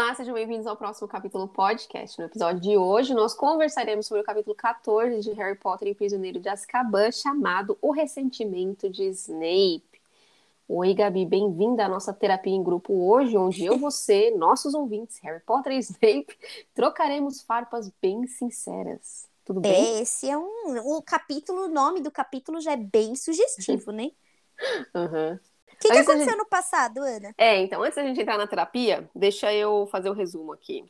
Olá, sejam bem-vindos ao próximo capítulo podcast. No episódio de hoje, nós conversaremos sobre o capítulo 14 de Harry Potter e o Prisioneiro de Azkaban, chamado O Ressentimento de Snape. Oi, Gabi, bem-vinda à nossa terapia em grupo hoje, onde eu, você, nossos ouvintes, Harry Potter e Snape, trocaremos farpas bem sinceras. Tudo bem? É, esse é um. O capítulo, o nome do capítulo já é bem sugestivo, né? Uhum. O que, que Antes aconteceu gente- no passado, Ana? É, então, antes da gente entrar na terapia, deixa eu fazer o resumo aqui.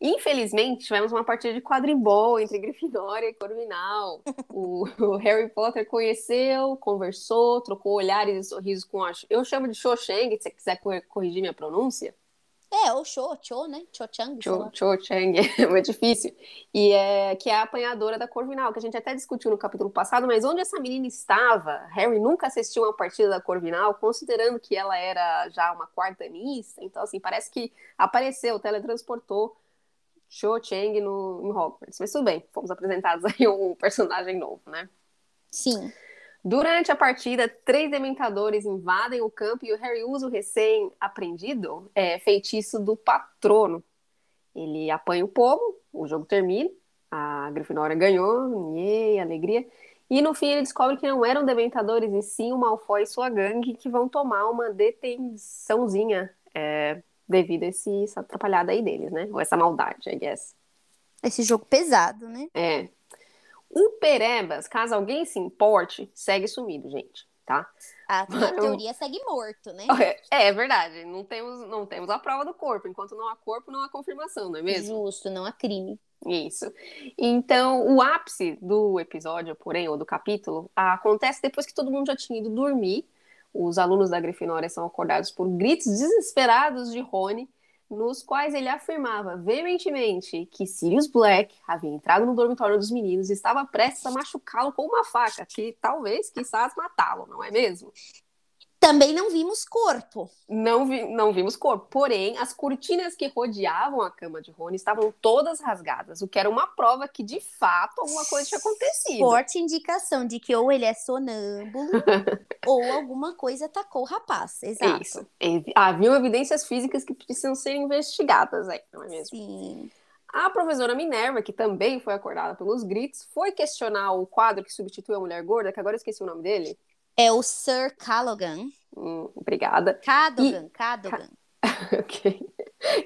Infelizmente, tivemos uma partida de quadribol entre Grifinória e Corvinal. O, o Harry Potter conheceu, conversou, trocou olhares e sorrisos com a... Eu chamo de Cho Chang, se você quiser cor- corrigir minha pronúncia. É, o Cho, Cho, né? Cho Chang. Cho. Cho Chang, é muito difícil. E é, que é a apanhadora da Corvinal, que a gente até discutiu no capítulo passado, mas onde essa menina estava? Harry nunca assistiu uma partida da Corvinal, considerando que ela era já uma quartanista. Então, assim, parece que apareceu, teletransportou Cho Chang no, em Hogwarts. Mas tudo bem, fomos apresentados aí um personagem novo, né? Sim. Durante a partida, três dementadores invadem o campo e o Harry usa o recém-aprendido é, feitiço do patrono. Ele apanha o povo, o jogo termina, a Grifinória ganhou, yay, alegria. E no fim ele descobre que não eram dementadores, e sim o Malfoy e sua gangue que vão tomar uma detençãozinha é, devido a esse, essa atrapalhada aí deles, né? Ou essa maldade, I guess. Esse jogo pesado, né? É. O Perebas, caso alguém se importe, segue sumido, gente, tá? A, teoria segue morto, né? É, é verdade, não temos, não temos a prova do corpo. Enquanto não há corpo, não há confirmação, não é mesmo? Justo, não há crime. Isso. Então, o ápice do episódio, porém, ou do capítulo, acontece depois que todo mundo já tinha ido dormir. Os alunos da Grifinória são acordados por gritos desesperados de Rony, nos quais ele afirmava veementemente que Sirius Black havia entrado no dormitório dos meninos e estava prestes a machucá-lo com uma faca, que talvez, quizás, matá-lo, não é mesmo? Também não vimos corpo. Não, vi- não vimos corpo. Porém, as cortinas que rodeavam a cama de Rony estavam todas rasgadas, o que era uma prova que, de fato, alguma coisa tinha acontecido. Forte indicação de que ou ele é sonâmbulo ou alguma coisa atacou o rapaz. Exato. Isso. Haviam evidências físicas que precisam ser investigadas aí, não é mesmo? Sim. A professora Minerva, que também foi acordada pelos gritos, foi questionar o quadro que substituiu a mulher gorda, que agora eu esqueci o nome dele. É o Sir Callaghan. Hum, obrigada. Cadogan, Cadogan. Ok.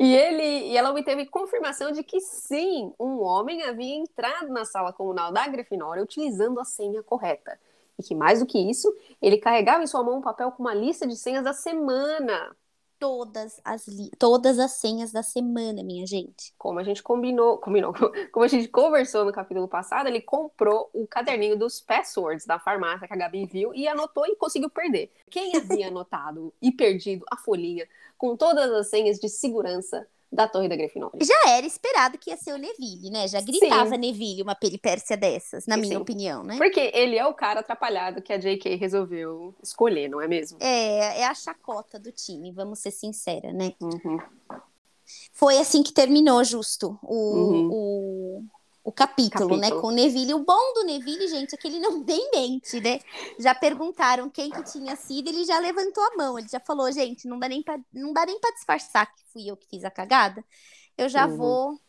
E ele e ela obteve confirmação de que sim, um homem havia entrado na sala comunal da Grifinória utilizando a senha correta. E que mais do que isso, ele carregava em sua mão um papel com uma lista de senhas da semana. Todas as, todas as senhas da semana, minha gente. Como a gente combinou, combinou, como a gente conversou no capítulo passado, ele comprou o caderninho dos passwords da farmácia que a Gabi viu e anotou e conseguiu perder. Quem havia anotado e perdido a folhinha com todas as senhas de segurança da Torre da Grifinória? Já era esperado que ia ser o Neville, né? Já gritava Neville uma peripécia dessas, na minha Sim. opinião, né? Porque ele é o cara atrapalhado que a J.K. resolveu escolher, não é mesmo? É, é a chacota do time, vamos ser sincera, né? Uhum. Foi assim que terminou, justo, o, Uhum. o, o capítulo, né? Capítulo. Com o Neville. O bom do Neville, gente, é que ele não tem mente, né? Já perguntaram quem que tinha sido, ele já levantou a mão. Ele já falou, gente, não dá nem pra, não dá nem pra disfarçar que fui eu que fiz a cagada. Eu já Uhum. vou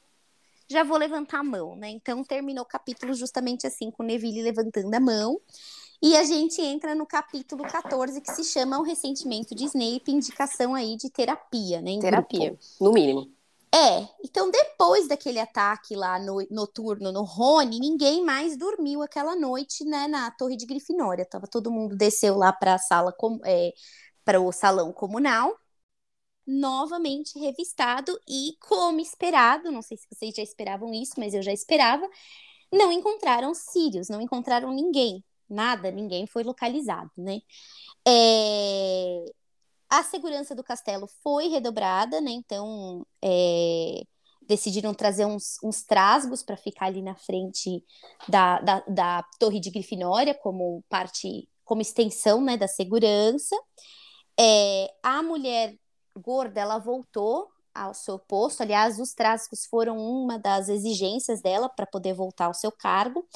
já vou levantar a mão, né? Então terminou o capítulo justamente assim, com o Neville levantando a mão. E a gente entra no capítulo 14, que se chama O Ressentimento de Snape, indicação aí de terapia, né? Terapia, grupo. no mínimo. É, então depois daquele ataque lá no, noturno no Rony, ninguém mais dormiu aquela noite, né, na Torre de Grifinória. Tava todo mundo desceu lá para a sala, é, para o salão comunal, novamente revistado e como esperado, não sei se vocês já esperavam isso, mas eu já esperava, não encontraram Sirius, não encontraram ninguém, nada, ninguém foi localizado, né? É, a segurança do castelo foi redobrada, né? Então é, decidiram trazer uns, uns trasgos para ficar ali na frente da, da, da torre de Grifinória como parte, como extensão, né, da segurança. É, a mulher gorda, ela voltou ao seu posto. Aliás, os trasgos foram uma das exigências dela para poder voltar ao seu cargo.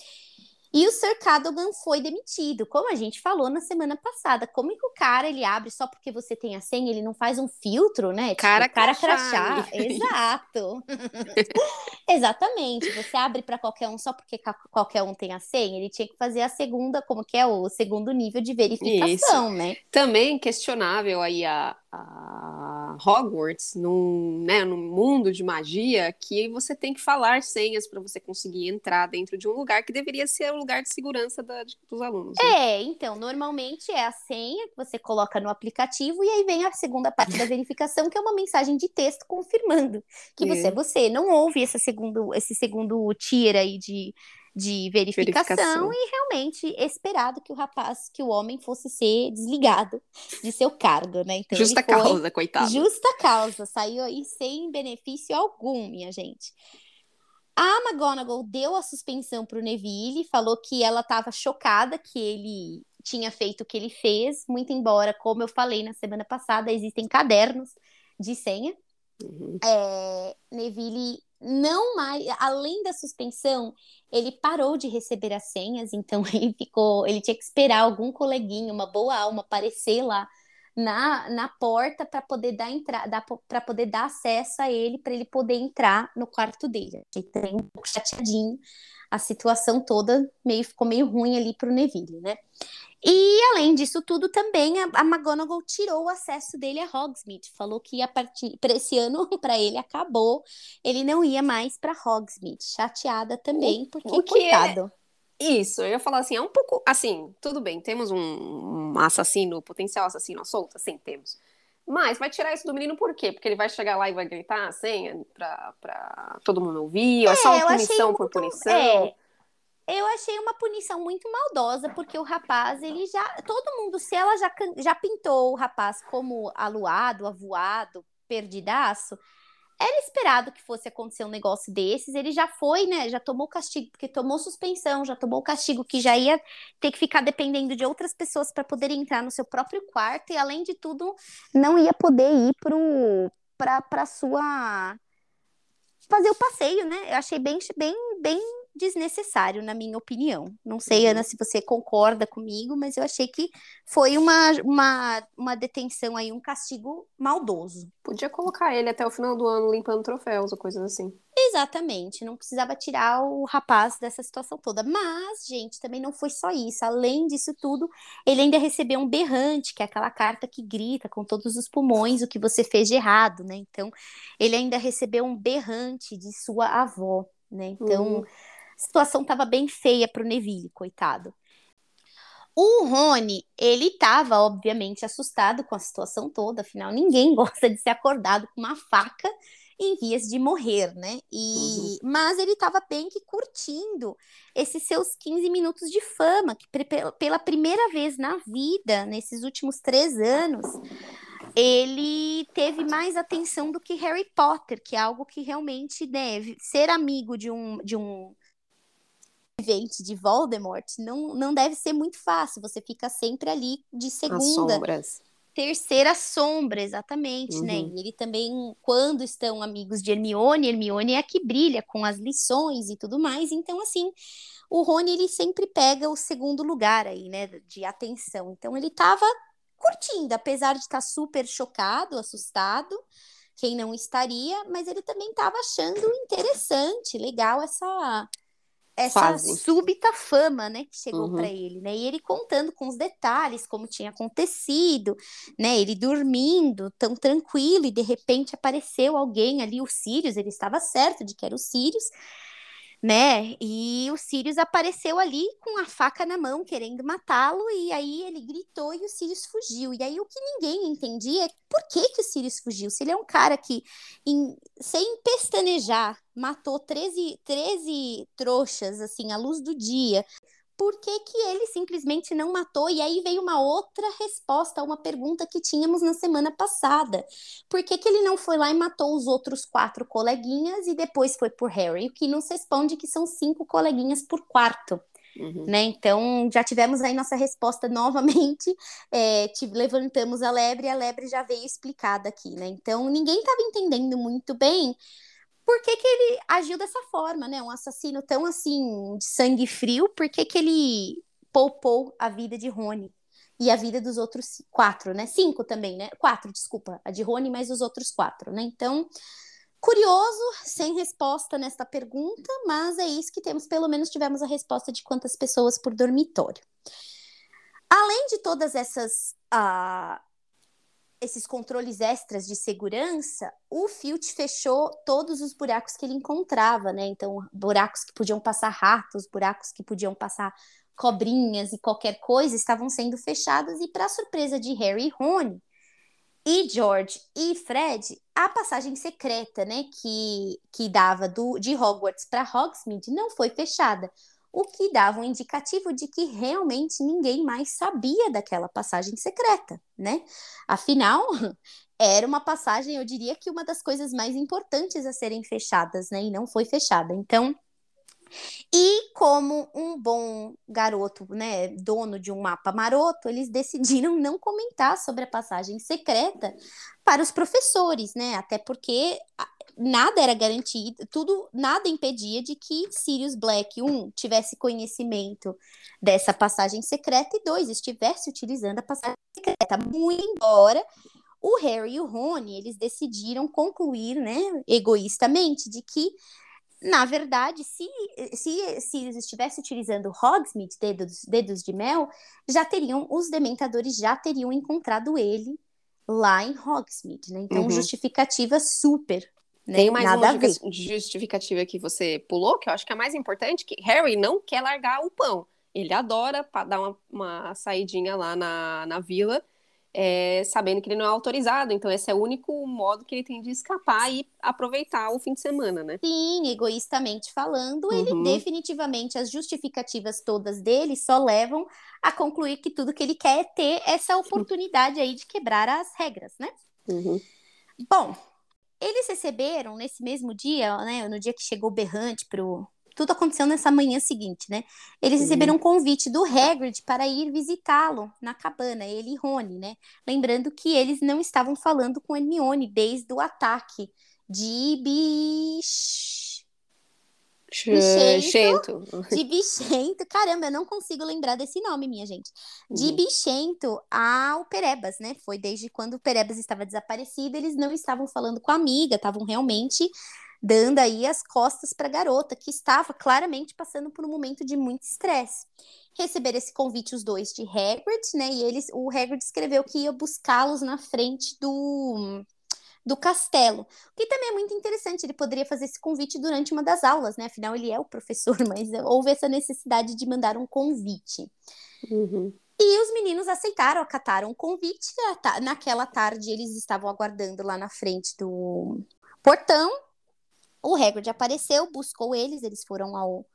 E o Sir Cadogan foi demitido, como a gente falou na semana passada. Como é que o cara ele abre só porque você tem a senha, ele não faz um filtro, né? Cara, tipo, cara crachá. crachá. Exato. Exatamente. Você abre para qualquer um só porque qualquer um tem a senha, ele tinha que fazer a segunda, como que é o segundo nível de verificação, Isso. né? Também questionável aí a, a Hogwarts, num, né, num mundo de magia, que você tem que falar senhas para você conseguir entrar dentro de um lugar que deveria ser o lugar de segurança da- de- dos alunos. né? É, então, normalmente é a senha que você coloca no aplicativo e aí vem a segunda parte da verificação, que é uma mensagem de texto confirmando que você é É. você. Não houve esse segundo, esse segundo tier aí de, de verificação, Verificação. e realmente esperado que o rapaz, que o homem fosse ser desligado de seu cargo, né? Então Justa causa, coitado. Justa causa, saiu aí sem benefício algum, minha gente. A McGonagall deu a suspensão para o Neville, falou que ela estava chocada que ele tinha feito o que ele fez, muito embora, como eu falei na semana passada, existem cadernos de senha. Uhum. É, Neville não mais, além da suspensão, ele parou de receber as senhas, então ele ficou, ele tinha que esperar algum coleguinha, uma boa alma aparecer lá na, na porta para poder dar entrada, para poder dar acesso a ele, para ele poder entrar no quarto dele. Achei também um pouco chateadinho. A situação toda meio ficou meio ruim ali para o Neville, né? E além disso tudo, também a, a McGonagall tirou o acesso dele a Hogsmeade. Falou que a partir para esse ano para ele acabou, ele não ia mais para Hogsmeade. Chateada também, porque o que é- coitado. Isso, eu ia falar assim, é um pouco assim, tudo bem, temos um, assassino, potencial assassino à solta? Sim, temos. Mas vai tirar isso do menino por quê? Porque ele vai chegar lá e vai gritar a senha pra, pra todo mundo ouvir? ou é só É, eu uma punição por muito- punição? é, eu achei uma punição muito maldosa, porque o rapaz, ele já. Todo mundo, se ela já, já pintou o rapaz como aluado, avoado, perdidaço, era esperado que fosse acontecer um negócio desses. Ele já foi, né? Já tomou castigo, porque tomou suspensão, já tomou castigo que já ia ter que ficar dependendo de outras pessoas para poder entrar no seu próprio quarto, e além de tudo, não ia poder ir pra sua fazer o passeio, né? Eu achei bem, bem, bem desnecessário, na minha opinião. Não sei, Uhum. Ana, se você concorda comigo, mas eu achei que foi uma, uma, uma detenção aí, um castigo maldoso. Podia colocar ele até o final do ano limpando troféus ou coisas assim. Exatamente, não precisava tirar o rapaz dessa situação toda. Mas, gente, também não foi só isso. Além disso tudo, ele ainda recebeu um berrante, que é aquela carta que grita com todos os pulmões o que você fez de errado, né? Então, ele ainda recebeu um berrante de sua avó, né? Então, Uhum. A situação estava bem feia para o Neville, coitado. O Rony, ele estava, obviamente, assustado com a situação toda, afinal, ninguém gosta de ser acordado com uma faca em vias de morrer, né? E, Mas ele estava bem que curtindo esses seus 15 minutos de fama, que pela primeira vez na vida, nesses últimos três anos, ele teve mais atenção do que Harry Potter, que é algo que realmente deve ser amigo de um, de um vivente de Voldemort não, não deve ser muito fácil. Você fica sempre ali de As segunda, sombras. terceira sombra, exatamente, né? Uhum. E ele também, quando estão amigos de Hermione, Hermione é a que brilha com as lições e tudo mais. Então, assim, o Rony, ele sempre pega o segundo lugar aí, né, de atenção. Então, ele tava curtindo, apesar de estar super chocado, assustado, quem não estaria, mas ele também estava achando interessante, legal essa essa Fase. súbita fama, né, que chegou Uhum. para ele, né? E ele contando com os detalhes como tinha acontecido, né? Ele dormindo tão tranquilo e de repente apareceu alguém ali, o Sirius, ele estava certo de que era o Sirius, né? E o Sirius apareceu ali com a faca na mão, querendo matá-lo, e aí ele gritou e o Sirius fugiu. E aí o que ninguém entendia é por que, que o Sirius fugiu. Se ele é um cara que, em- sem pestanejar, matou 13, 13 trouxas, assim, à luz do dia. Por que, que ele simplesmente não matou? E aí veio uma outra resposta a uma pergunta que tínhamos na semana passada. Por que, que ele não foi lá e matou os outros quatro coleguinhas e depois foi por Harry? O que nos responde que são cinco coleguinhas por quarto, Uhum. né? Então já tivemos aí nossa resposta novamente. é, te- levantamos a lebre e a lebre já veio explicada aqui, né? Então ninguém estava entendendo muito bem por que, que ele agiu dessa forma, né? Um assassino tão assim, de sangue frio, por que, que ele poupou a vida de Rony? E a vida dos outros quatro, né? Cinco também, né? Quatro, desculpa. A de Rony, mais os outros quatro, né? Então, curioso, sem resposta nesta pergunta, mas é isso que temos. Pelo menos tivemos a resposta de quantas pessoas por dormitório. Além de todas essas uh, esses controles extras de segurança, o Filt fechou todos os buracos que ele encontrava, né? Então, buracos que podiam passar ratos, buracos que podiam passar cobrinhas e qualquer coisa estavam sendo fechados e para surpresa de Harry e Rony e George e Fred, a passagem secreta, né, que que dava do de Hogwarts para Hogsmeade não foi fechada o que dava um indicativo de que realmente ninguém mais sabia daquela passagem secreta, né? Afinal, era uma passagem, eu diria que uma das coisas mais importantes a serem fechadas, né? E não foi fechada. Então, e como um bom garoto, né, dono de um mapa maroto, eles decidiram não comentar sobre a passagem secreta para os professores, né? Até porque nada era garantido, tudo, nada impedia de que Sirius Black, um, tivesse conhecimento dessa passagem secreta e dois, estivesse utilizando a passagem secreta. Muito embora o Harry e o Rony, eles decidiram concluir, né, egoístamente, de que na verdade, se, se Sirius estivesse utilizando Hogsmeade, dedos, dedos de mel, já teriam, os dementadores já teriam encontrado ele lá em Hogsmeade, né? Então, uhum. justificativa super né? Tem mais Nada uma justificativa que você pulou, que eu acho que é mais importante, que Harry não quer largar o pão. Ele adora dar uma, uma saidinha lá na, na vila, é, sabendo que ele não é autorizado. Então, esse é o único modo que ele tem de escapar e aproveitar o fim de semana, né? Sim, egoístamente falando, uhum. ele definitivamente, as justificativas todas dele só levam a concluir que tudo que ele quer é ter essa oportunidade aí de quebrar as regras, né? Uhum. Bom, eles receberam nesse mesmo dia, né, no dia que chegou o berrante pro tudo aconteceu nessa manhã seguinte, né? Eles receberam um convite do Hagrid para ir visitá-lo na cabana, ele e Rony, né? Lembrando que eles não estavam falando com Hermione desde o ataque de bicho Bichento. De bichento. Caramba, eu não consigo lembrar desse nome, minha gente. De uhum. bichento ao Perebas, né? Foi desde quando o Perebas estava desaparecido, eles não estavam falando com a amiga, estavam realmente dando aí as costas para a garota, que estava claramente passando por um momento de muito estresse. Receber esse convite os dois de Hagrid, né? E eles, o Hagrid escreveu que ia buscá-los na frente do do castelo. O que também é muito interessante, ele poderia fazer esse convite durante uma das aulas, né? Afinal, ele é o professor, mas houve essa necessidade de mandar um convite. Uhum. E os meninos aceitaram, acataram o convite. Naquela tarde, eles estavam aguardando lá na frente do portão. O Hagrid apareceu, buscou eles, eles foram ao,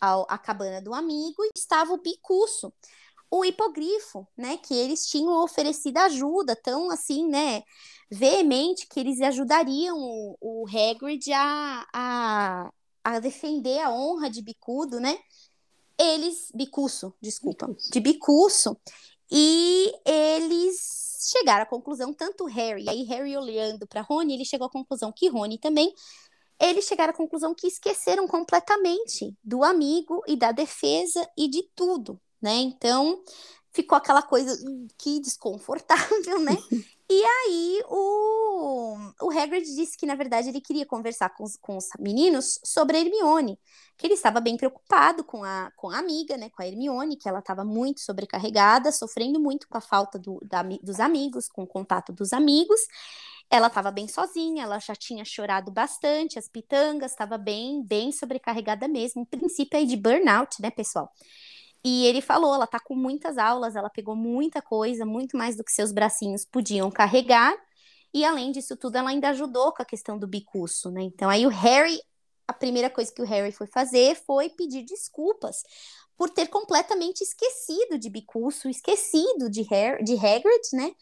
ao à cabana do amigo e estava o Bicuço, o hipogrifo, né? Que eles tinham oferecido ajuda, tão assim, né? veemente que eles ajudariam o, o Hagrid a, a, a defender a honra de Bicudo, né? Eles, Bicuço, desculpa, Bicuço. de Bicuço, e eles chegaram à conclusão, tanto Harry, aí Harry olhando para Rony, ele chegou à conclusão que Rony também, eles chegaram à conclusão que esqueceram completamente do amigo e da defesa e de tudo, né? Então, ficou aquela coisa hum, que desconfortável, né? E aí o, o Hagrid disse que, na verdade, ele queria conversar com os, com os meninos sobre a Hermione, que ele estava bem preocupado com a, com a amiga, né, com a Hermione, que ela estava muito sobrecarregada, sofrendo muito com a falta do, da, dos amigos, com o contato dos amigos. Ela estava bem sozinha, ela já tinha chorado bastante, as pitangas, estava bem, bem sobrecarregada mesmo. Um princípio aí de burnout, né, pessoal? E ele falou, ela tá com muitas aulas, ela pegou muita coisa, muito mais do que seus bracinhos podiam carregar. E além disso tudo, ela ainda ajudou com a questão do bicuço, né? Então aí o Harry, a primeira coisa que o Harry foi fazer foi pedir desculpas por ter completamente esquecido de bicuço, esquecido de, Harry, de Hagrid, né?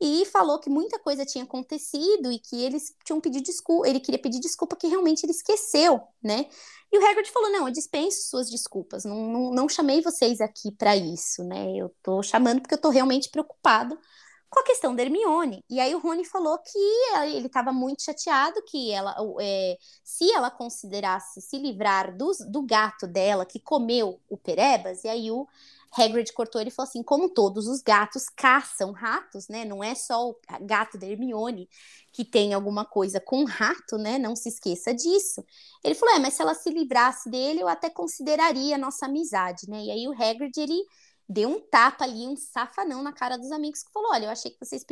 E falou que muita coisa tinha acontecido e que eles tinham pedido desculpa, ele queria pedir desculpa que realmente ele esqueceu, né? E o Hagrid falou: não, eu dispenso suas desculpas, não, não, não chamei vocês aqui para isso, né? Eu tô chamando porque eu tô realmente preocupado com a questão da Hermione. E aí o Rony falou que ele estava muito chateado que ela, é, se ela considerasse se livrar do, do gato dela que comeu o Perebas, e aí o Hagrid cortou ele e falou assim: como todos os gatos caçam ratos, né? Não é só o gato da Hermione que tem alguma coisa com rato, né? Não se esqueça disso. Ele falou: é, mas se ela se livrasse dele, eu até consideraria a nossa amizade, né? E aí o Hagrid ele deu um tapa ali, um safanão na cara dos amigos que falou: olha, eu achei que vocês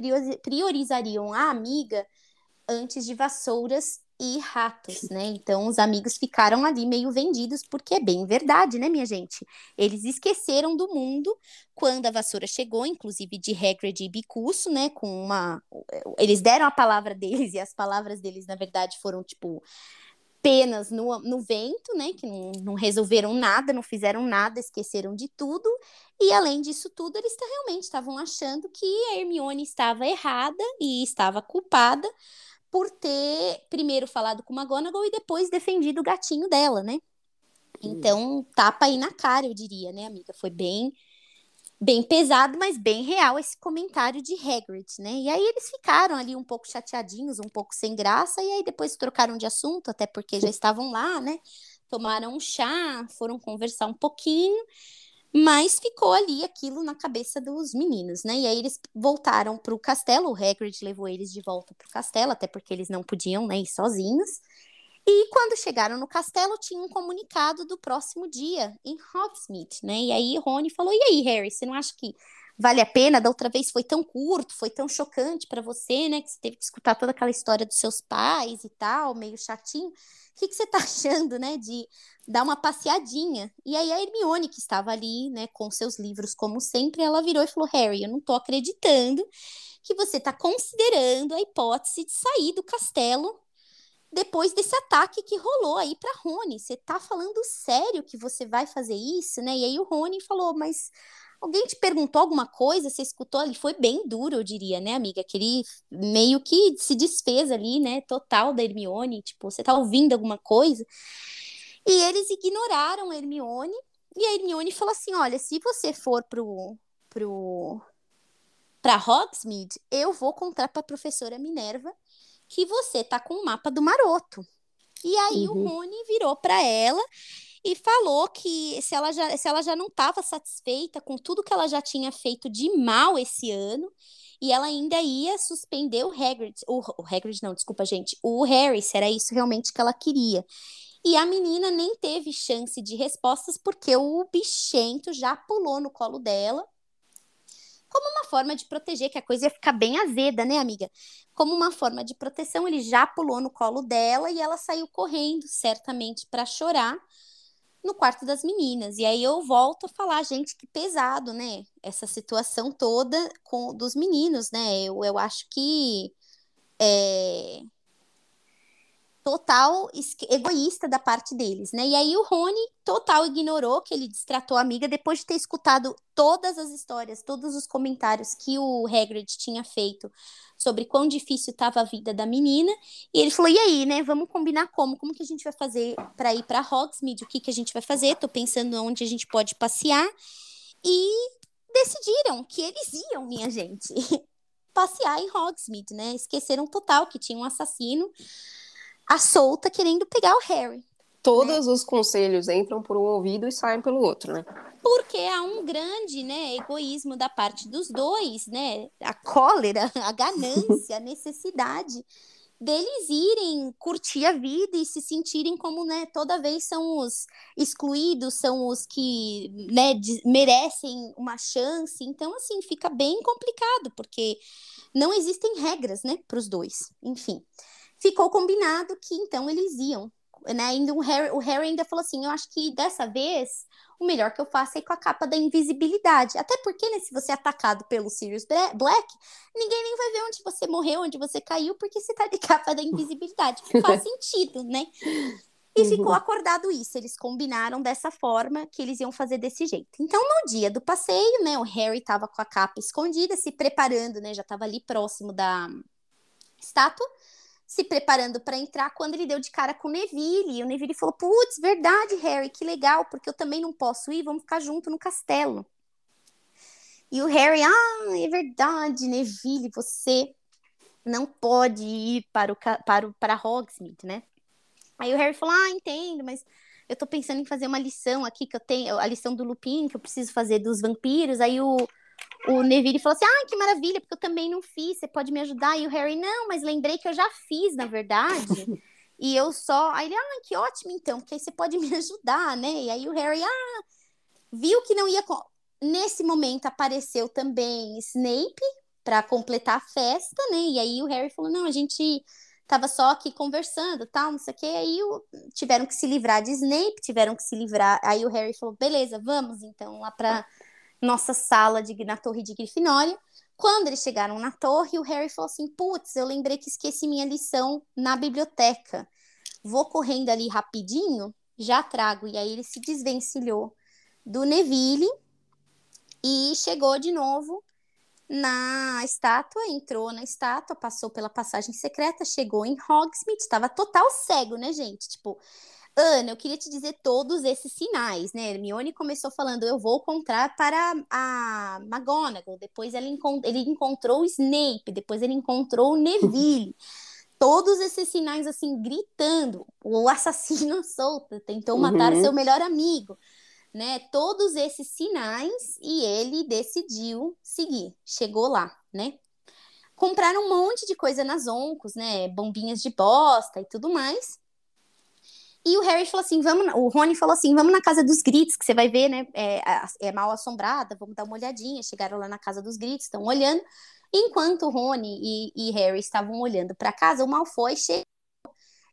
priorizariam a amiga antes de vassouras e ratos, né? Então os amigos ficaram ali meio vendidos, porque é bem verdade, né, minha gente? Eles esqueceram do mundo quando a vassoura chegou, inclusive de Hagrid e Bicuço, né? Com uma. Eles deram a palavra deles e as palavras deles, na verdade, foram tipo penas no, no vento, né? Que não, não resolveram nada, não fizeram nada, esqueceram de tudo. E além disso tudo, eles realmente estavam achando que a Hermione estava errada e estava culpada por ter primeiro falado com McGonagall e depois defendido o gatinho dela, né? Então, tapa aí na cara, eu diria, né, amiga? Foi bem bem pesado, mas bem real esse comentário de Hagrid, né? E aí eles ficaram ali um pouco chateadinhos, um pouco sem graça, e aí depois trocaram de assunto, até porque já estavam lá, né? Tomaram um chá, foram conversar um pouquinho. Mas ficou ali aquilo na cabeça dos meninos, né? E aí eles voltaram para o castelo. O Hagrid levou eles de volta para o castelo, até porque eles não podiam né, ir sozinhos. E quando chegaram no castelo, tinha um comunicado do próximo dia em Hogsmeade, né? E aí Rony falou: "E aí, Harry, você não acha que vale a pena? Da outra vez foi tão curto, foi tão chocante para você, né? Que você teve que escutar toda aquela história dos seus pais e tal, meio chatinho. O que, que você tá achando, né, de dar uma passeadinha? E aí a Hermione, que estava ali, né, com seus livros, como sempre, ela virou e falou: Harry, eu não tô acreditando que você tá considerando a hipótese de sair do castelo depois desse ataque que rolou aí para Rony. Você tá falando sério que você vai fazer isso, né? E aí o Rony falou: Mas Alguém te perguntou alguma coisa? Você escutou ali? Foi bem duro, eu diria, né, amiga? Aquele meio que se desfez ali, né? Total da Hermione. Tipo, você tá ouvindo alguma coisa? E eles ignoraram a Hermione. E a Hermione falou assim: olha, se você for pro. pro para Hogsmeade, eu vou contar para a professora Minerva que você tá com o mapa do maroto. E aí uhum. o Rony virou para ela e falou que se ela já, se ela já não estava satisfeita com tudo que ela já tinha feito de mal esse ano, e ela ainda ia suspender o Hagrid, o, o Hagrid não, desculpa, gente, o Harry, se era isso realmente que ela queria. E a menina nem teve chance de respostas porque o bichento já pulou no colo dela como uma forma de proteger, que a coisa ia ficar bem azeda, né, amiga? Como uma forma de proteção, ele já pulou no colo dela e ela saiu correndo, certamente para chorar, no quarto das meninas. E aí eu volto a falar, gente, que pesado, né? Essa situação toda com dos meninos, né? Eu, eu acho que é total egoísta da parte deles, né? E aí o Rony total ignorou que ele distratou a amiga depois de ter escutado todas as histórias, todos os comentários que o Hagrid tinha feito sobre quão difícil estava a vida da menina. E ele falou: "E aí, né? Vamos combinar como? Como que a gente vai fazer para ir para Hogsmeade? O que que a gente vai fazer? Tô pensando onde a gente pode passear". E decidiram que eles iam, minha gente, passear em Hogsmeade, né? Esqueceram total que tinha um assassino a solta querendo pegar o Harry. Todos né? os conselhos entram por um ouvido e saem pelo outro, né? Porque há um grande, né, egoísmo da parte dos dois, né? A cólera, a ganância, a necessidade deles irem curtir a vida e se sentirem como, né, toda vez são os excluídos, são os que, né, merecem uma chance. Então, assim, fica bem complicado, porque não existem regras, né, para os dois. Enfim ficou combinado que então eles iam. Né? Ainda o Harry, o Harry ainda falou assim: eu acho que dessa vez o melhor que eu faço é ir com a capa da invisibilidade. Até porque, né, se você é atacado pelo Sirius Black, ninguém nem vai ver onde você morreu, onde você caiu, porque você tá de capa da invisibilidade. Faz sentido, né? E uhum. ficou acordado isso. Eles combinaram dessa forma que eles iam fazer desse jeito. Então, no dia do passeio, né, o Harry tava com a capa escondida, se preparando, né? Já tava ali próximo da estátua se preparando para entrar quando ele deu de cara com o Neville. E o Neville falou: Putz, verdade, Harry, que legal, porque eu também não posso ir, vamos ficar junto no castelo. E o Harry, ah, é verdade, Neville, você não pode ir para o para, o, para Hogsmeade, né? Aí o Harry falou, ah, entendo, mas eu tô pensando em fazer uma lição aqui que eu tenho, a lição do Lupin, que eu preciso fazer dos vampiros. Aí o, o Neville falou assim: Ah, que maravilha, porque eu também não fiz, você pode me ajudar? E o Harry, não, mas lembrei que eu já fiz, na verdade. e eu só. Aí ele, ah, que ótimo então, porque aí você pode me ajudar, né? E aí o Harry, ah, viu que não ia. Nesse momento apareceu também Snape para completar a festa, né? E aí o Harry falou: não, a gente tava só aqui conversando, tal, não sei o quê. Aí o... tiveram que se livrar de Snape, tiveram que se livrar. Aí o Harry falou: beleza, vamos então lá para nossa sala de, na torre de Grifinória. Quando eles chegaram na torre, o Harry falou assim: putz, eu lembrei que esqueci minha lição na biblioteca. Vou correndo ali rapidinho, já trago. E aí ele se desvencilhou do Neville e chegou de novo na estátua, entrou na estátua, passou pela passagem secreta, chegou em Hogsmeade, estava total cego, né, gente? Tipo, Ana, eu queria te dizer todos esses sinais, né? Hermione começou falando, eu vou contar para a McGonagall, depois ele, encont ele encontrou o Snape, depois ele encontrou o Neville. todos esses sinais, assim, gritando, o assassino solto, tentou matar uhum. seu melhor amigo né, todos esses sinais e ele decidiu seguir. Chegou lá, né? Compraram um monte de coisa nas Oncos, né? Bombinhas de bosta e tudo mais. E o Harry falou assim: vamos. O Rony falou assim: vamos na casa dos gritos, que você vai ver, né? É, é mal assombrada, vamos dar uma olhadinha. Chegaram lá na casa dos gritos, estão olhando. Enquanto Rony e, e Harry estavam olhando para casa, o Malfoy chegou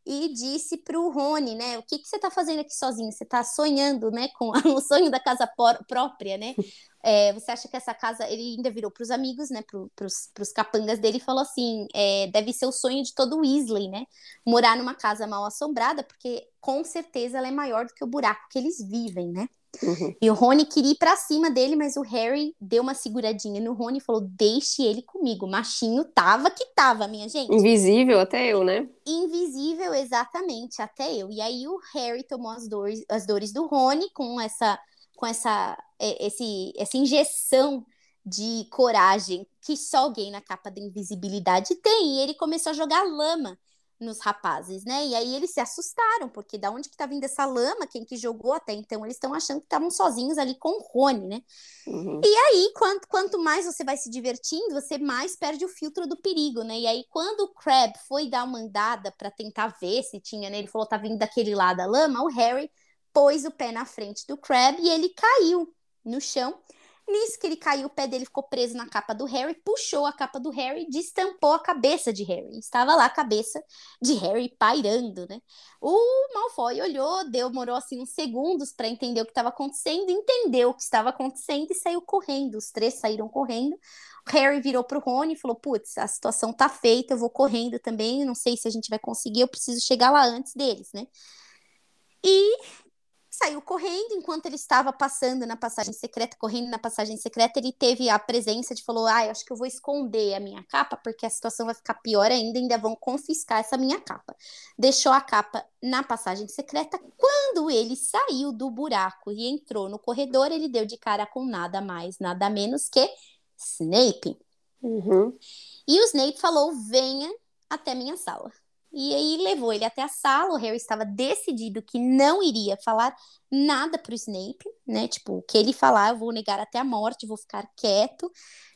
e disse para o Rony, né, o que, que você está fazendo aqui sozinho? Você está sonhando, né, com o sonho da casa própria, né? É, você acha que essa casa, ele ainda virou para os amigos, né, para os capangas dele e falou assim, é, deve ser o sonho de todo Weasley, né, morar numa casa mal assombrada, porque com certeza ela é maior do que o buraco que eles vivem, né? Uhum. E o Rony queria ir pra cima dele, mas o Harry deu uma seguradinha no Rony e falou: Deixe ele comigo. O machinho tava que tava, minha gente. Invisível até eu, né? Invisível, exatamente, até eu. E aí o Harry tomou as dores, as dores do Rony com essa, com essa, é, esse, essa injeção de coragem que só alguém na capa da invisibilidade tem. E ele começou a jogar lama nos rapazes, né? E aí eles se assustaram, porque da onde que tá vindo essa lama? Quem que jogou até então? Eles estão achando que estavam sozinhos ali com o Rony, né? Uhum. E aí, quanto, quanto mais você vai se divertindo, você mais perde o filtro do perigo, né? E aí, quando o Crab foi dar uma andada para tentar ver se tinha, né? Ele falou, tá vindo daquele lado da lama, o Harry pôs o pé na frente do Crab e ele caiu no chão Nisso que ele caiu, o pé dele ficou preso na capa do Harry, puxou a capa do Harry, destampou a cabeça de Harry. Estava lá a cabeça de Harry pairando, né? O Malfoy olhou, demorou assim uns segundos para entender o que estava acontecendo, entendeu o que estava acontecendo e saiu correndo. Os três saíram correndo. Harry virou pro Rony e falou: "Putz, a situação tá feita, eu vou correndo também, não sei se a gente vai conseguir, eu preciso chegar lá antes deles, né?" E saiu correndo enquanto ele estava passando na passagem secreta, correndo na passagem secreta, ele teve a presença de falou: "Ah, acho que eu vou esconder a minha capa porque a situação vai ficar pior ainda, ainda vão confiscar essa minha capa". Deixou a capa na passagem secreta. Quando ele saiu do buraco e entrou no corredor, ele deu de cara com nada mais, nada menos que Snape. Uhum. E o Snape falou: "Venha até minha sala". E aí levou ele até a sala. O Harry estava decidido que não iria falar nada pro Snape, né? Tipo, o que ele falar, eu vou negar até a morte, vou ficar quieto,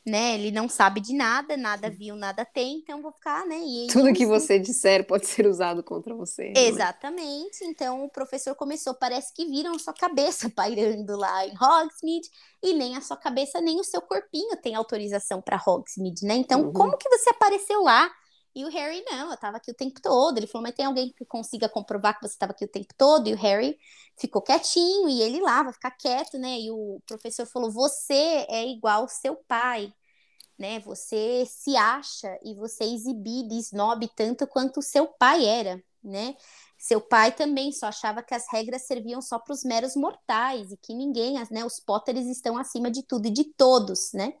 né? Ele não sabe de nada, nada viu, nada tem, então vou ficar, né? E Tudo que você disser pode ser usado contra você. Né? Exatamente. Então o professor começou, parece que viram a sua cabeça pairando lá em Hogsmeade, e nem a sua cabeça, nem o seu corpinho tem autorização para Hogsmeade, né? Então, uhum. como que você apareceu lá? E o Harry, não, eu tava aqui o tempo todo. Ele falou, mas tem alguém que consiga comprovar que você estava aqui o tempo todo? E o Harry ficou quietinho, e ele lá, vai ficar quieto, né? E o professor falou, você é igual seu pai, né? Você se acha e você exibibe, snob tanto quanto o seu pai era, né? Seu pai também só achava que as regras serviam só para os meros mortais e que ninguém, né? Os Potters estão acima de tudo e de todos, né?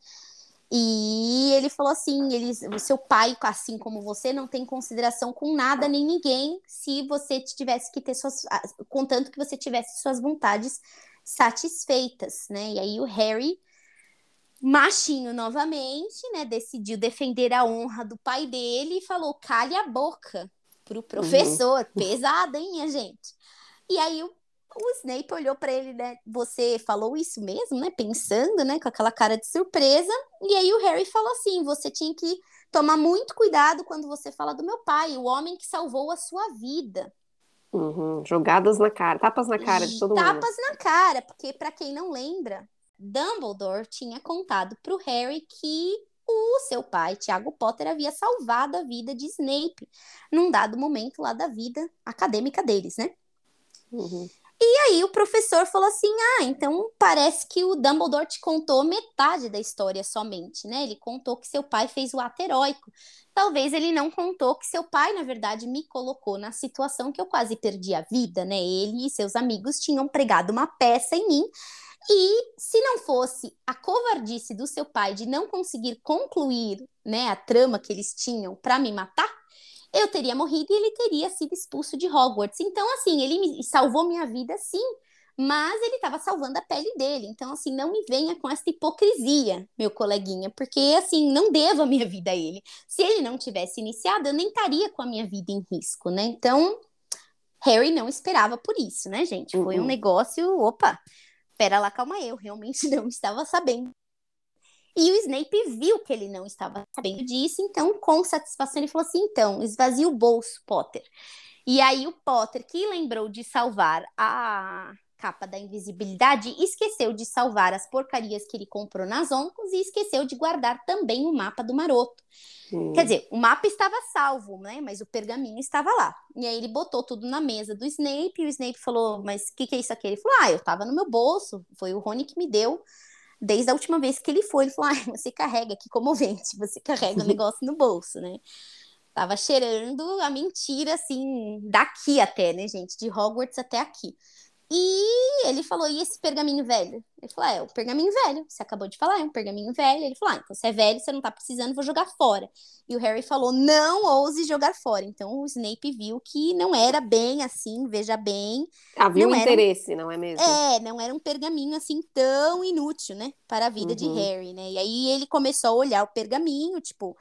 E ele falou assim: ele, o seu pai, assim como você, não tem consideração com nada nem ninguém se você tivesse que ter suas. Contanto que você tivesse suas vontades satisfeitas, né? E aí o Harry machinho novamente, né, decidiu defender a honra do pai dele e falou: "Cale a boca" pro professor. Uhum. Pesada, hein, minha gente? E aí o, o Snape olhou para ele, né? Você falou isso mesmo, né? Pensando, né, com aquela cara de surpresa. E aí o Harry falou assim: "Você tinha que tomar muito cuidado quando você fala do meu pai, o homem que salvou a sua vida." Uhum. Jogadas na cara, tapas na cara de todo tapas mundo. Tapas na cara, porque para quem não lembra, Dumbledore tinha contado para o Harry que o seu pai, Tiago Potter, havia salvado a vida de Snape num dado momento lá da vida acadêmica deles, né? Uhum. E aí o professor falou assim: ah, então parece que o Dumbledore te contou metade da história somente, né? Ele contou que seu pai fez o ato heróico. Talvez ele não contou que seu pai, na verdade, me colocou na situação que eu quase perdi a vida, né? Ele e seus amigos tinham pregado uma peça em mim e se não fosse a covardice do seu pai de não conseguir concluir né, a trama que eles tinham para me matar, eu teria morrido e ele teria sido expulso de Hogwarts. Então, assim, ele me salvou minha vida, sim, mas ele estava salvando a pele dele. Então, assim, não me venha com essa hipocrisia, meu coleguinha, porque, assim, não devo a minha vida a ele. Se ele não tivesse iniciado, eu nem estaria com a minha vida em risco, né? Então, Harry não esperava por isso, né, gente? Foi um uhum. negócio, opa, pera lá, calma aí, eu realmente não estava sabendo. E o Snape viu que ele não estava sabendo disso, então, com satisfação, ele falou assim: então, esvazia o bolso, Potter. E aí, o Potter, que lembrou de salvar a capa da invisibilidade, esqueceu de salvar as porcarias que ele comprou nas oncos e esqueceu de guardar também o mapa do maroto. Hum. Quer dizer, o mapa estava salvo, né? Mas o pergaminho estava lá. E aí ele botou tudo na mesa do Snape e o Snape falou: Mas o que, que é isso aqui? Ele falou: Ah, eu estava no meu bolso, foi o Rony que me deu. Desde a última vez que ele foi, ele falou: Ah, você carrega aqui comovente, você carrega o negócio no bolso, né? Tava cheirando a mentira, assim, daqui até, né, gente? De Hogwarts até aqui. E ele falou: e esse pergaminho velho? Ele falou: ah, é o pergaminho velho. Você acabou de falar, é um pergaminho velho. Ele falou: ah, então você é velho, você não tá precisando, vou jogar fora. E o Harry falou: não ouse jogar fora. Então o Snape viu que não era bem assim, veja bem. Havia um interesse, não é mesmo? É, não era um pergaminho assim tão inútil, né, para a vida uhum. de Harry, né? E aí ele começou a olhar o pergaminho, tipo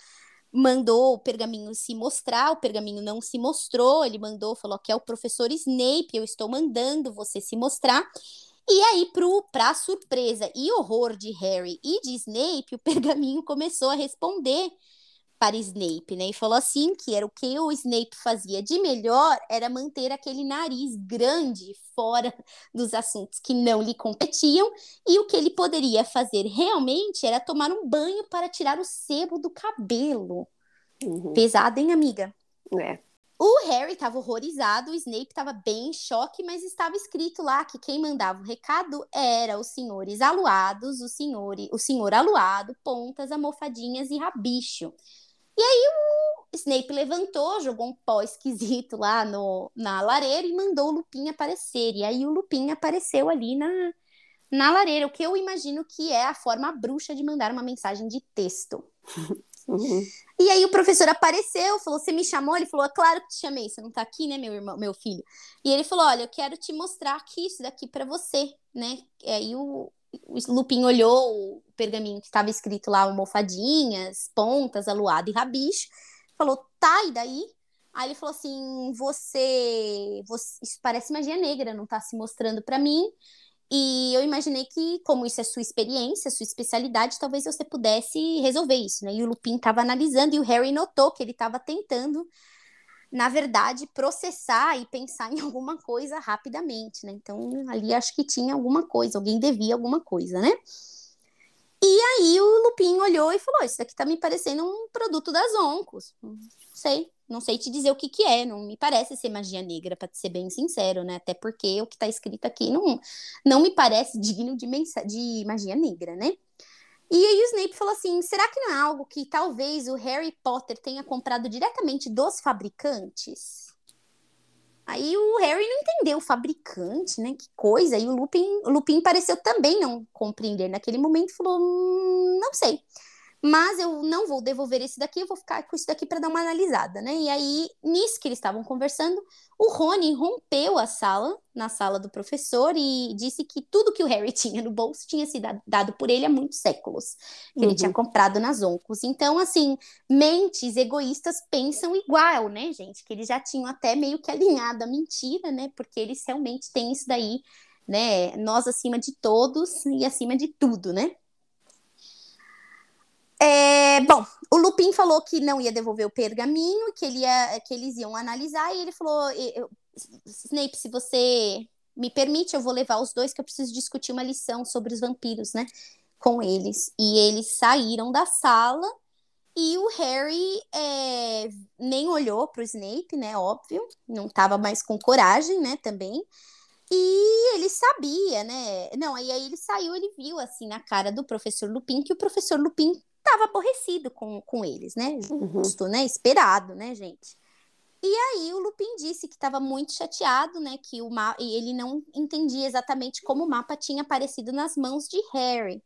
mandou o pergaminho se mostrar, o pergaminho não se mostrou, ele mandou, falou que é o professor Snape, eu estou mandando você se mostrar. E aí, para surpresa e horror de Harry e de Snape, o pergaminho começou a responder para Snape, né? E falou assim que era o que o Snape fazia de melhor era manter aquele nariz grande fora dos assuntos que não lhe competiam, e o que ele poderia fazer realmente era tomar um banho para tirar o sebo do cabelo. Uhum. Pesado, hein, amiga? É. O Harry estava horrorizado, o Snape estava bem em choque, mas estava escrito lá que quem mandava o recado era os senhores aluados, o senhor, o senhor aluado, pontas, almofadinhas e rabicho. E aí o Snape levantou, jogou um pó esquisito lá no, na lareira e mandou o Lupin aparecer. E aí o Lupin apareceu ali na, na lareira, o que eu imagino que é a forma bruxa de mandar uma mensagem de texto. Uhum. E aí o professor apareceu, falou: Você me chamou? Ele falou: é Claro que te chamei, você não tá aqui, né, meu irmão, meu filho? E ele falou: Olha, eu quero te mostrar aqui isso daqui para você, né? E aí o, o Lupin olhou o pergaminho que estava escrito lá, almofadinhas, pontas, aluado e rabicho, falou, tá, e daí? Aí ele falou assim, você, você isso parece magia negra, não tá se mostrando para mim, e eu imaginei que, como isso é sua experiência, sua especialidade, talvez você pudesse resolver isso, né? E o Lupin estava analisando e o Harry notou que ele estava tentando na verdade, processar e pensar em alguma coisa rapidamente, né? Então, ali acho que tinha alguma coisa, alguém devia alguma coisa, né? E aí o Lupin olhou e falou: Isso daqui tá me parecendo um produto das Oncos. Não sei, não sei te dizer o que que é, não me parece ser magia negra, para ser bem sincero, né? Até porque o que tá escrito aqui não, não me parece digno de, de magia negra, né? E aí o Snape falou assim: será que não é algo que talvez o Harry Potter tenha comprado diretamente dos fabricantes? Aí o Harry não entendeu o fabricante, né? Que coisa. E o Lupin, o Lupin pareceu também não compreender naquele momento. Falou: hum, não sei. Mas eu não vou devolver esse daqui, eu vou ficar com isso daqui para dar uma analisada, né? E aí, nisso que eles estavam conversando, o Rony rompeu a sala, na sala do professor, e disse que tudo que o Harry tinha no bolso tinha sido dado por ele há muitos séculos, que uhum. ele tinha uhum. comprado nas Oncos. Então, assim, mentes egoístas pensam igual, né, gente? Que eles já tinham até meio que alinhado a mentira, né? Porque eles realmente têm isso daí, né? Nós acima de todos e acima de tudo, né? É, bom, o Lupin falou que não ia devolver o pergaminho, que, ele ia, que eles iam analisar, e ele falou: Snape, se você me permite, eu vou levar os dois, que eu preciso discutir uma lição sobre os vampiros, né? Com eles. E eles saíram da sala e o Harry é, nem olhou para o Snape, né? Óbvio, não estava mais com coragem, né? Também. E ele sabia, né? Não, aí, aí ele saiu, ele viu assim na cara do professor Lupin que o professor Lupin estava aborrecido com, com eles, né? Uhum. Justo, uhum. né? Esperado, né, gente? E aí o Lupin disse que estava muito chateado, né? Que o mapa e ele não entendia exatamente como o mapa tinha aparecido nas mãos de Harry.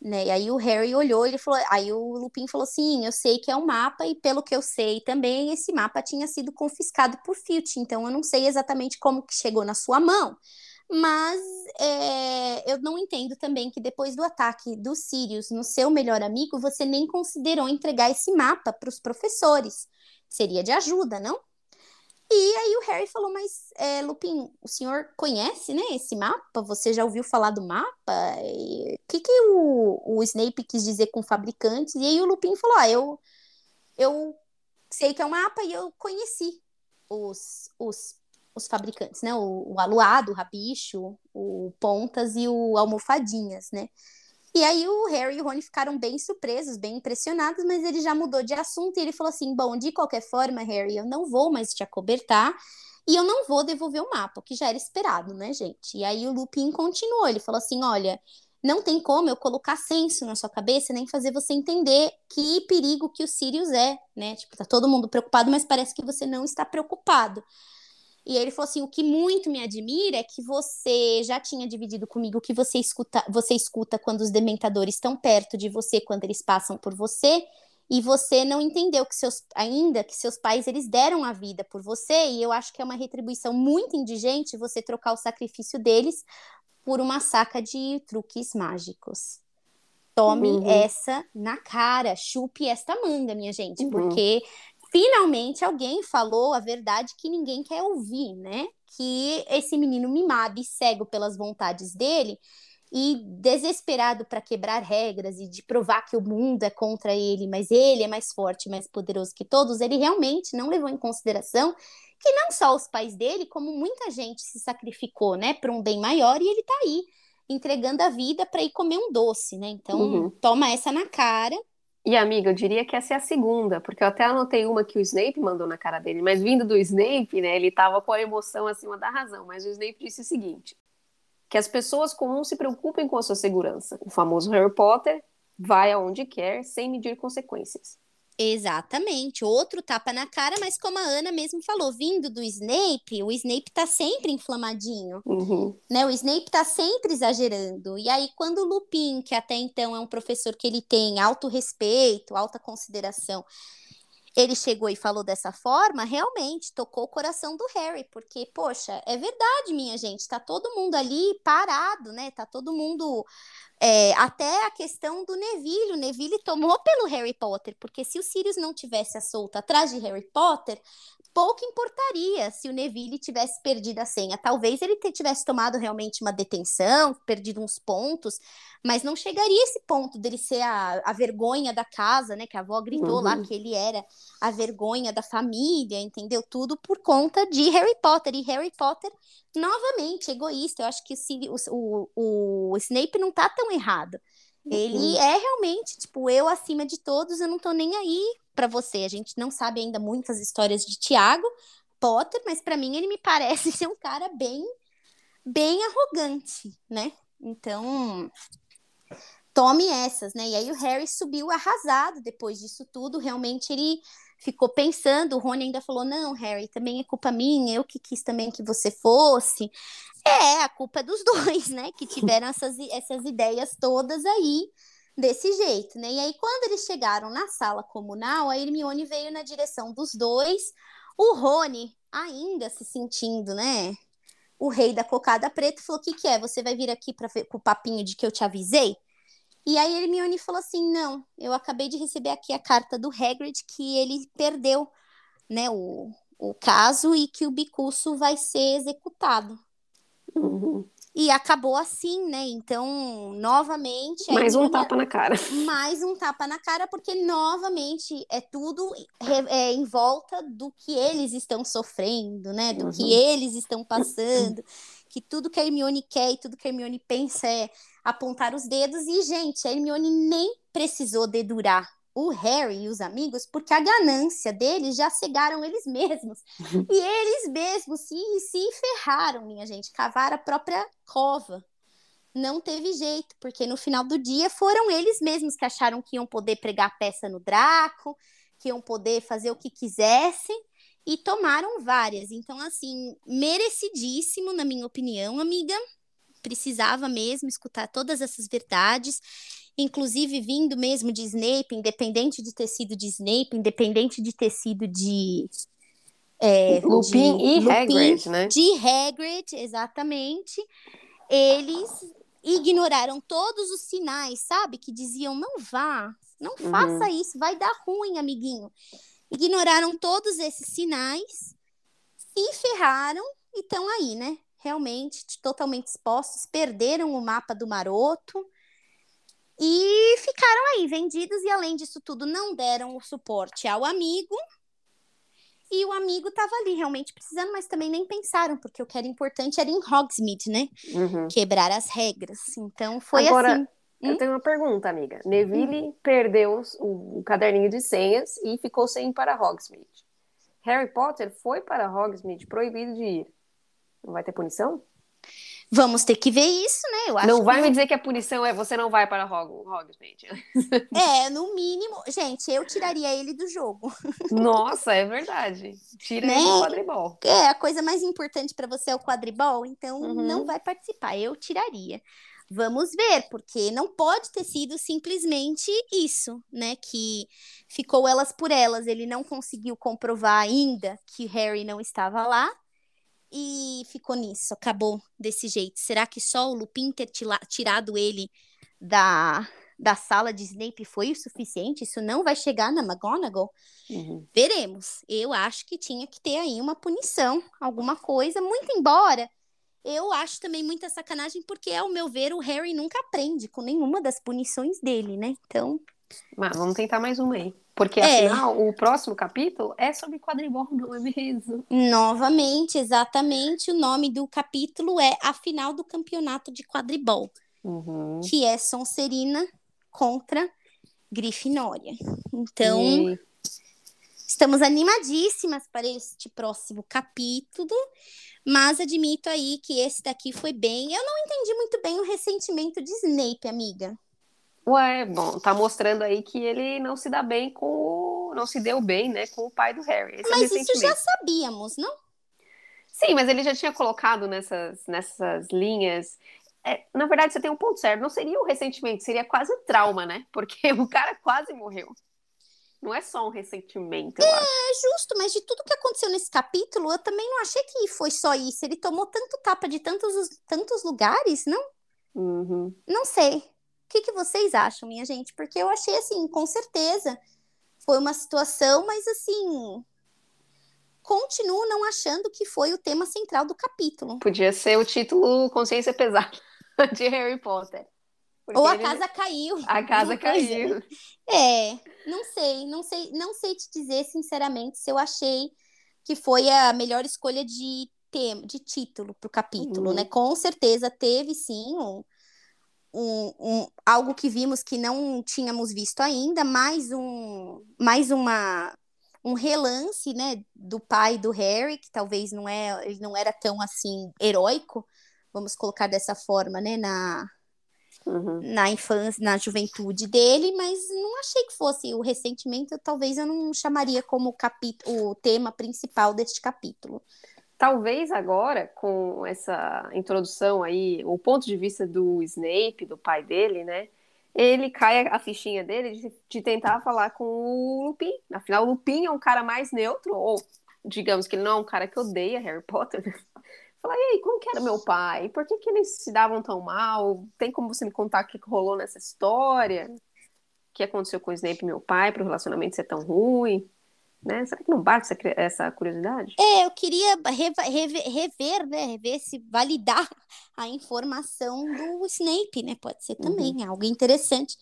Né? E aí o Harry olhou, ele falou, aí o Lupin falou assim, eu sei que é um mapa e pelo que eu sei também esse mapa tinha sido confiscado por Filch, então eu não sei exatamente como que chegou na sua mão. Mas é, eu não entendo também que depois do ataque do Sirius no seu melhor amigo, você nem considerou entregar esse mapa para os professores. Seria de ajuda, não? E aí o Harry falou, mas é, Lupin, o senhor conhece, né, esse mapa? Você já ouviu falar do mapa? O que, que o, o Snape quis dizer com fabricantes? E aí o Lupin falou, ah, eu, eu sei que é um mapa e eu conheci os, os os fabricantes, né? O, o Aluado, o Rabicho, o Pontas e o Almofadinhas, né? E aí o Harry e o Rony ficaram bem surpresos, bem impressionados, mas ele já mudou de assunto e ele falou assim: "Bom, de qualquer forma, Harry, eu não vou mais te acobertar e eu não vou devolver o mapa", o que já era esperado, né, gente? E aí o Lupin continuou, ele falou assim: "Olha, não tem como eu colocar senso na sua cabeça nem fazer você entender que perigo que o Sirius é, né? Tipo, tá todo mundo preocupado, mas parece que você não está preocupado. E ele falou assim: o que muito me admira é que você já tinha dividido comigo que você escuta, você escuta quando os dementadores estão perto de você, quando eles passam por você, e você não entendeu que seus ainda que seus pais eles deram a vida por você, e eu acho que é uma retribuição muito indigente você trocar o sacrifício deles por uma saca de truques mágicos. Tome uhum. essa na cara, chupe esta manga, minha gente, uhum. porque finalmente alguém falou a verdade que ninguém quer ouvir, né? Que esse menino mimado e cego pelas vontades dele e desesperado para quebrar regras e de provar que o mundo é contra ele, mas ele é mais forte, mais poderoso que todos, ele realmente não levou em consideração que não só os pais dele, como muita gente se sacrificou, né, para um bem maior e ele tá aí entregando a vida para ir comer um doce, né? Então, uhum. toma essa na cara e, amiga, eu diria que essa é a segunda, porque eu até anotei uma que o Snape mandou na cara dele, mas vindo do Snape, né, ele tava com a emoção acima da razão, mas o Snape disse o seguinte, que as pessoas comuns se preocupem com a sua segurança. O famoso Harry Potter vai aonde quer, sem medir consequências. Exatamente, outro tapa na cara, mas como a Ana mesmo falou, vindo do Snape, o Snape tá sempre inflamadinho, uhum. né? O Snape tá sempre exagerando. E aí, quando o Lupin, que até então é um professor que ele tem alto respeito, alta consideração, ele chegou e falou dessa forma, realmente tocou o coração do Harry, porque, poxa, é verdade, minha gente, tá todo mundo ali parado, né? Tá todo mundo é, até a questão do Neville, o Neville tomou pelo Harry Potter, porque se o Sirius não tivesse a solta atrás de Harry Potter, pouco importaria se o Neville tivesse perdido a senha. Talvez ele tivesse tomado realmente uma detenção, perdido uns pontos, mas não chegaria esse ponto dele ser a, a vergonha da casa, né? Que a avó gritou uhum. lá que ele era a vergonha da família, entendeu? Tudo por conta de Harry Potter. E Harry Potter, novamente, egoísta. Eu acho que o, o, o Snape não tá tão errado. Ele uhum. é realmente, tipo, eu acima de todos, eu não tô nem aí para você. A gente não sabe ainda muitas histórias de Tiago Potter, mas para mim ele me parece ser um cara bem bem arrogante, né? Então, tome essas, né? E aí o Harry subiu arrasado depois disso tudo. Realmente ele ficou pensando. O Rony ainda falou: Não, Harry, também é culpa minha. Eu que quis também que você fosse. É, a culpa é dos dois, né? Que tiveram essas, essas ideias todas aí desse jeito, né? E aí, quando eles chegaram na sala comunal, a Hermione veio na direção dos dois, o Rony ainda se sentindo, né? O rei da cocada preta falou: O que, que é? Você vai vir aqui para o papinho de que eu te avisei? E aí Hermione falou assim: Não, eu acabei de receber aqui a carta do Hagrid que ele perdeu, né, o, o caso e que o Bicuço vai ser executado. Uhum. E acabou assim, né? Então, novamente. Mais um tapa na cara. Mais um tapa na cara, porque novamente é tudo é, em volta do que eles estão sofrendo, né? Do uhum. que eles estão passando. que tudo que a Hermione quer e tudo que a Hermione pensa é apontar os dedos. E, gente, a Hermione nem precisou dedurar o Harry e os amigos, porque a ganância deles já cegaram eles mesmos. e eles mesmos se, se ferraram, minha gente, cavaram a própria cova. Não teve jeito, porque no final do dia foram eles mesmos que acharam que iam poder pregar peça no Draco, que iam poder fazer o que quisessem e tomaram várias. Então, assim, merecidíssimo, na minha opinião, amiga. Precisava mesmo escutar todas essas verdades inclusive vindo mesmo de Snape, independente de ter sido de Snape, independente de ter sido de é, Lupin de, e Lupin, Hagrid, né? De Hagrid, exatamente. Eles ignoraram todos os sinais, sabe? Que diziam, não vá, não uhum. faça isso, vai dar ruim, amiguinho. Ignoraram todos esses sinais, se ferraram e estão aí, né? Realmente, totalmente expostos, perderam o mapa do maroto, e ficaram aí vendidos e além disso tudo não deram o suporte ao amigo. E o amigo estava ali realmente precisando, mas também nem pensaram, porque o que era importante era em Hogsmeade, né? Uhum. Quebrar as regras. Então foi Agora, assim. Eu hum? tenho uma pergunta, amiga. Neville hum. perdeu o, o caderninho de senhas e ficou sem ir para Hogsmeade. Harry Potter foi para Hogsmeade proibido de ir. Não vai ter punição? Vamos ter que ver isso, né? Eu acho não vai me dizer que a punição é você não vai para Hogsmeade. É, no mínimo, gente, eu tiraria ele do jogo. Nossa, é verdade. Tira né? ele do quadribol. É, a coisa mais importante para você é o quadribol, então uhum. não vai participar. Eu tiraria. Vamos ver, porque não pode ter sido simplesmente isso, né? Que ficou elas por elas. Ele não conseguiu comprovar ainda que Harry não estava lá e ficou nisso, acabou desse jeito. Será que só o Lupin ter tirado ele da, da sala de Snape foi o suficiente? Isso não vai chegar na McGonagall? Uhum. Veremos. Eu acho que tinha que ter aí uma punição, alguma coisa, muito embora eu acho também muita sacanagem, porque, ao meu ver, o Harry nunca aprende com nenhuma das punições dele, né? Então. Mas vamos tentar mais uma aí. Porque, é. afinal, o próximo capítulo é sobre quadribol, não é mesmo? Novamente, exatamente. O nome do capítulo é A Final do Campeonato de Quadribol. Uhum. Que é Sonserina contra Grifinória. Então, e... estamos animadíssimas para este próximo capítulo. Mas admito aí que esse daqui foi bem. Eu não entendi muito bem o ressentimento de Snape, amiga. Ué, bom, tá mostrando aí que ele não se dá bem com o... não se deu bem, né, com o pai do Harry. Esse é mas é isso já sabíamos, não? Sim, mas ele já tinha colocado nessas, nessas linhas. É, na verdade, você tem um ponto certo. Não seria o ressentimento, seria quase o trauma, né? Porque o cara quase morreu. Não é só um ressentimento. é, acho. justo, mas de tudo que aconteceu nesse capítulo, eu também não achei que foi só isso. Ele tomou tanto tapa de tantos, tantos lugares, não? Uhum. Não sei. O que, que vocês acham, minha gente? Porque eu achei assim, com certeza, foi uma situação, mas assim, continuo não achando que foi o tema central do capítulo. Podia ser o título Consciência Pesada de Harry Potter. Ou a ele... casa caiu. A casa caiu. É, não sei, não sei, não sei te dizer sinceramente se eu achei que foi a melhor escolha de tema, de título para o capítulo, uhum. né? Com certeza teve sim um, um, um, algo que vimos que não tínhamos visto ainda, mais um mais uma um relance, né, do pai do Harry, que talvez não é, ele não era tão assim heróico, vamos colocar dessa forma, né, na uhum. na infância, na juventude dele, mas não achei que fosse o ressentimento, talvez eu não chamaria como capítulo, o tema principal deste capítulo. Talvez agora, com essa introdução aí, o ponto de vista do Snape, do pai dele, né? ele cai a fichinha dele de, de, tentar falar com o Lupin. Afinal, o Lupin é um cara mais neutro, ou digamos que ele não é um cara que odeia Harry Potter. Fala, e aí, como que era meu pai? Por que, que eles se davam tão mal? Tem como você me contar o que rolou nessa história? O que aconteceu com o Snape, meu pai, para o relacionamento ser tão ruim? Né? Será que não bate essa, essa curiosidade? É, eu queria rever, rever, né? Rever se validar a informação do Snape, né? Pode ser também uhum. algo interessante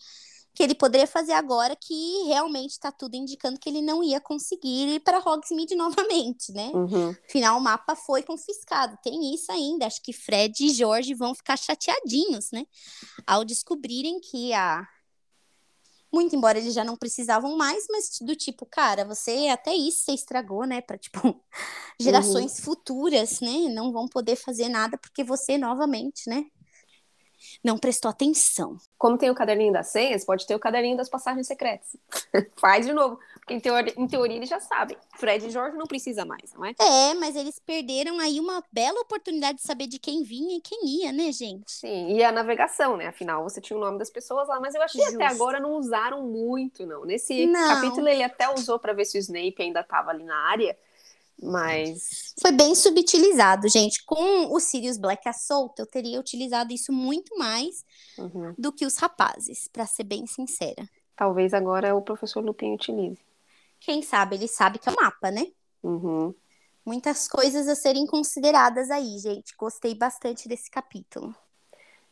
que ele poderia fazer agora que realmente está tudo indicando que ele não ia conseguir ir para Hogsmeade novamente, né? Uhum. Afinal, o mapa foi confiscado. Tem isso ainda. Acho que Fred e Jorge vão ficar chateadinhos, né? Ao descobrirem que a muito embora eles já não precisavam mais, mas do tipo, cara, você até isso você estragou, né? Para tipo gerações uhum. futuras, né? Não vão poder fazer nada porque você novamente, né? Não prestou atenção. Como tem o caderninho das senhas, pode ter o caderninho das passagens secretas. Faz de novo. Porque em teoria, em teoria eles já sabem. Fred e Jorge não precisa mais, não é? É, mas eles perderam aí uma bela oportunidade de saber de quem vinha e quem ia, né, gente? Sim, e a navegação, né? Afinal, você tinha o nome das pessoas lá, mas eu achei que até agora não usaram muito, não. Nesse não. capítulo ele até usou para ver se o Snape ainda estava ali na área mas. Foi bem subutilizado, gente. Com o Sirius Black à solta, eu teria utilizado isso muito mais uhum. do que os rapazes, para ser bem sincera. Talvez agora o professor Lupin utilize. Quem sabe, ele sabe que é o mapa, né? Uhum. Muitas coisas a serem consideradas aí, gente. Gostei bastante desse capítulo.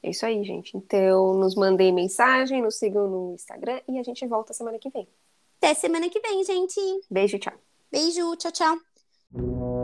É isso aí, gente. Então, nos mandem mensagem, nos sigam no Instagram e a gente volta semana que vem. Até semana que vem, gente. Beijo, tchau. Beijo, tchau, tchau.